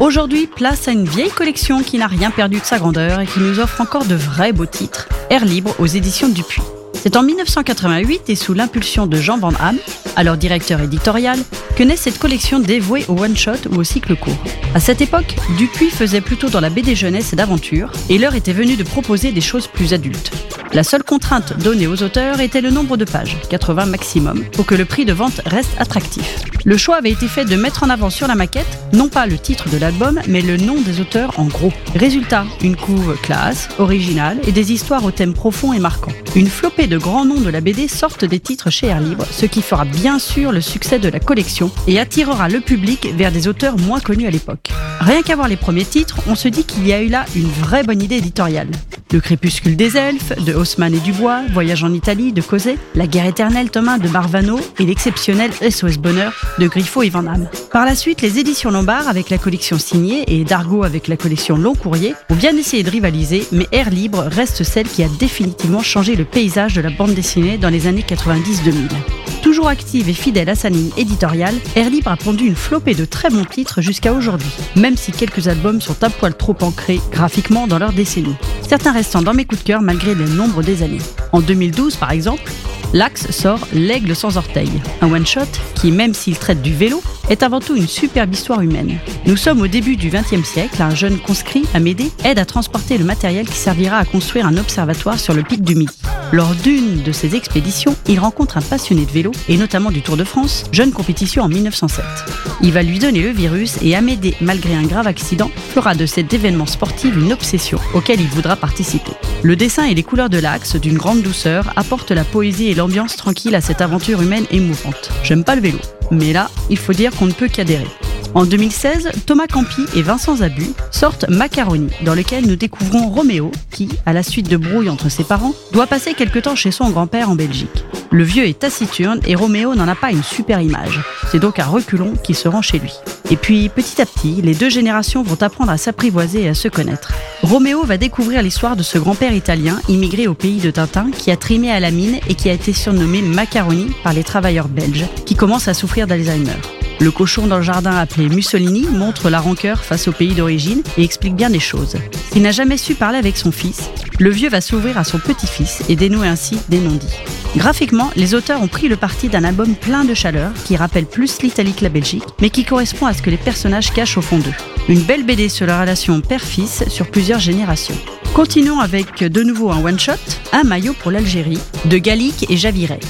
Aujourd'hui, place à une vieille collection qui n'a rien perdu de sa grandeur et qui nous offre encore de vrais beaux titres. Air libre aux éditions Dupuis. C'est en 1988 et sous l'impulsion de Jean Van Hamme, alors directeur éditorial, que naît cette collection dévouée au one-shot ou au cycle court. À cette époque, Dupuis faisait plutôt dans la BD jeunesse et d'aventure, et l'heure était venue de proposer des choses plus adultes. La seule contrainte donnée aux auteurs était le nombre de pages, 80 maximum, pour que le prix de vente reste attractif. Le choix avait été fait de mettre en avant sur la maquette, non pas le titre de l'album, mais le nom des auteurs en gros. Résultat, une couve classe, originale et des histoires au thème profond et marquant. Une flopée de grands noms de la BD sortent des titres chez Air Libre, ce qui fera bien sûr le succès de la collection et attirera le public vers des auteurs moins connus à l'époque. Rien qu'à voir les premiers titres, on se dit qu'il y a eu là une vraie bonne idée éditoriale. Le crépuscule des elfes, de Et Dubois, Voyage en Italie, de Cosé, La guerre éternelle Thomas de Marvano et l'exceptionnel SOS Bonheur de Griffo et Van Damme. Par la suite, les éditions Lombard avec la collection signée et Dargo avec la collection Long Courrier ont bien essayé de rivaliser, mais Air Libre reste celle qui a définitivement changé le paysage de la bande dessinée dans les années 90-2000. Toujours active et fidèle à sa ligne éditoriale, Air Libre a pondu une flopée de très bons titres jusqu'à aujourd'hui, même si quelques albums sont un poil trop ancrés graphiquement dans leur décennie. Certains restant dans mes coups de cœur malgré les des années. En 2012, par exemple, L'Axe sort L'Aigle sans orteil, un one-shot qui, même s'il traite du vélo, est avant tout une superbe histoire humaine. Nous sommes au début du XXe siècle, un jeune conscrit, Amédée, aide à transporter le matériel qui servira à construire un observatoire sur le pic du Midi. Lors d'une de ses expéditions, il rencontre un passionné de vélo, et notamment du Tour de France, jeune compétition en 1907. Il va lui donner le virus et Amédée, malgré un grave accident, fera de cet événement sportif une obsession auquel il voudra participer. Le dessin et les couleurs de l'axe, d'une grande douceur, apportent la poésie et l'ambiance tranquille à cette aventure humaine émouvante. J'aime pas le vélo, mais là, il faut dire qu'on ne peut qu'adhérer. En 2016, Thomas Campi et Vincent Zabu sortent Macaroni, dans lequel nous découvrons Roméo, qui, à la suite de brouilles entre ses parents, doit passer quelque temps chez son grand-père en Belgique. Le vieux est taciturne et Roméo n'en a pas une super image. C'est donc à reculons qu'il se rend chez lui. Et puis, petit à petit, les deux générations vont apprendre à s'apprivoiser et à se connaître. Roméo va découvrir l'histoire de ce grand-père italien immigré au pays de Tintin qui a trimé à la mine et qui a été surnommé Macaroni par les travailleurs belges qui commencent à souffrir d'Alzheimer. Le cochon dans le jardin appelé Mussolini montre la rancœur face au pays d'origine et explique bien des choses. S'il n'a jamais su parler avec son fils, le vieux va s'ouvrir à son petit-fils et dénouer ainsi des non-dits. Graphiquement, les auteurs ont pris le parti d'un album plein de chaleur qui rappelle plus l'Italie que la Belgique, mais qui correspond à ce que les personnages cachent au fond d'eux. Une belle BD sur la relation père-fils sur plusieurs générations. Continuons avec de nouveau un one-shot, un maillot pour l'Algérie, de Gallic et Javiret.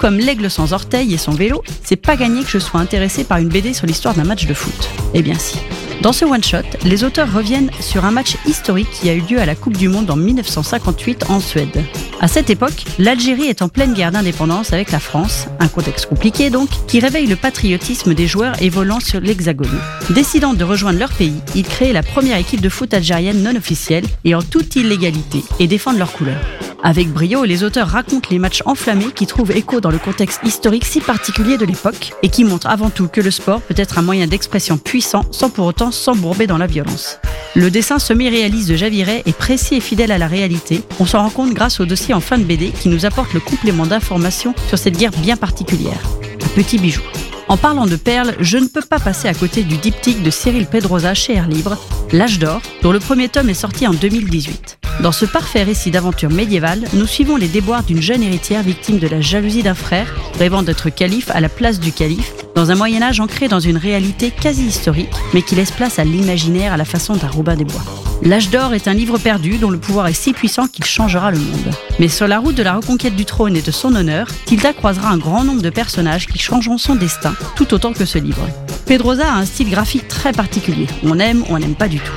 Comme l'aigle sans orteil et son vélo, c'est pas gagné que je sois intéressé par une BD sur l'histoire d'un match de foot. Eh bien si. Dans ce one-shot, les auteurs reviennent sur un match historique qui a eu lieu à la Coupe du Monde en 1958 en Suède. À cette époque, l'Algérie est en pleine guerre d'indépendance avec la France, un contexte compliqué donc, qui réveille le patriotisme des joueurs évoluant sur l'Hexagone. Décidant de rejoindre leur pays, ils créent la première équipe de foot algérienne non officielle et en toute illégalité et défendent leurs couleurs. Avec brio, les auteurs racontent les matchs enflammés qui trouvent écho dans le contexte historique si particulier de l'époque et qui montrent avant tout que le sport peut être un moyen d'expression puissant sans pour autant s'embourber dans la violence. Le dessin semi-réaliste de Javiret est précis et fidèle à la réalité. On s'en rend compte grâce au dossier en fin de BD qui nous apporte le complément d'informations sur cette guerre bien particulière. Un petit bijou. En parlant de perles, je ne peux pas passer à côté du diptyque de Cyril Pedrosa chez Air Libre, L'âge d'or, dont le premier tome est sorti en 2018. Dans ce parfait récit d'aventure médiévale, nous suivons les déboires d'une jeune héritière victime de la jalousie d'un frère, rêvant d'être calife à la place du calife, dans un Moyen Âge ancré dans une réalité quasi historique, mais qui laisse place à l'imaginaire à la façon d'un Robin des Bois. L'âge d'or est un livre perdu dont le pouvoir est si puissant qu'il changera le monde. Mais sur la route de la reconquête du trône et de son honneur, Tilda croisera un grand nombre de personnages qui changeront son destin, tout autant que ce livre. Pedrosa a un style graphique très particulier. On aime on n'aime pas du tout.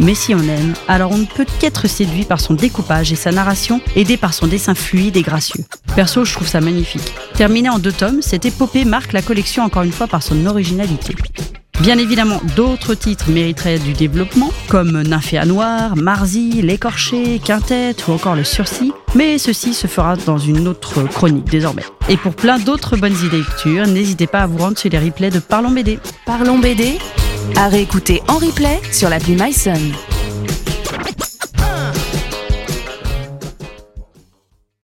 Mais si on aime, alors on ne peut qu'être séduit par son découpage et sa narration, aidée par son dessin fluide et gracieux. Perso, je trouve ça magnifique. Terminé en deux tomes, cette épopée marque la collection encore une fois par son originalité. Bien évidemment, d'autres titres mériteraient du développement, comme Nymphéa Noir, Marzi, L'écorché, Quintette ou encore Le Sursis, mais ceci se fera dans une autre chronique désormais. Et pour plein d'autres bonnes idées de lecture, n'hésitez pas à vous rendre sur les replays de Parlons BD. Parlons BD à réécouter en replay sur l'appli MySun.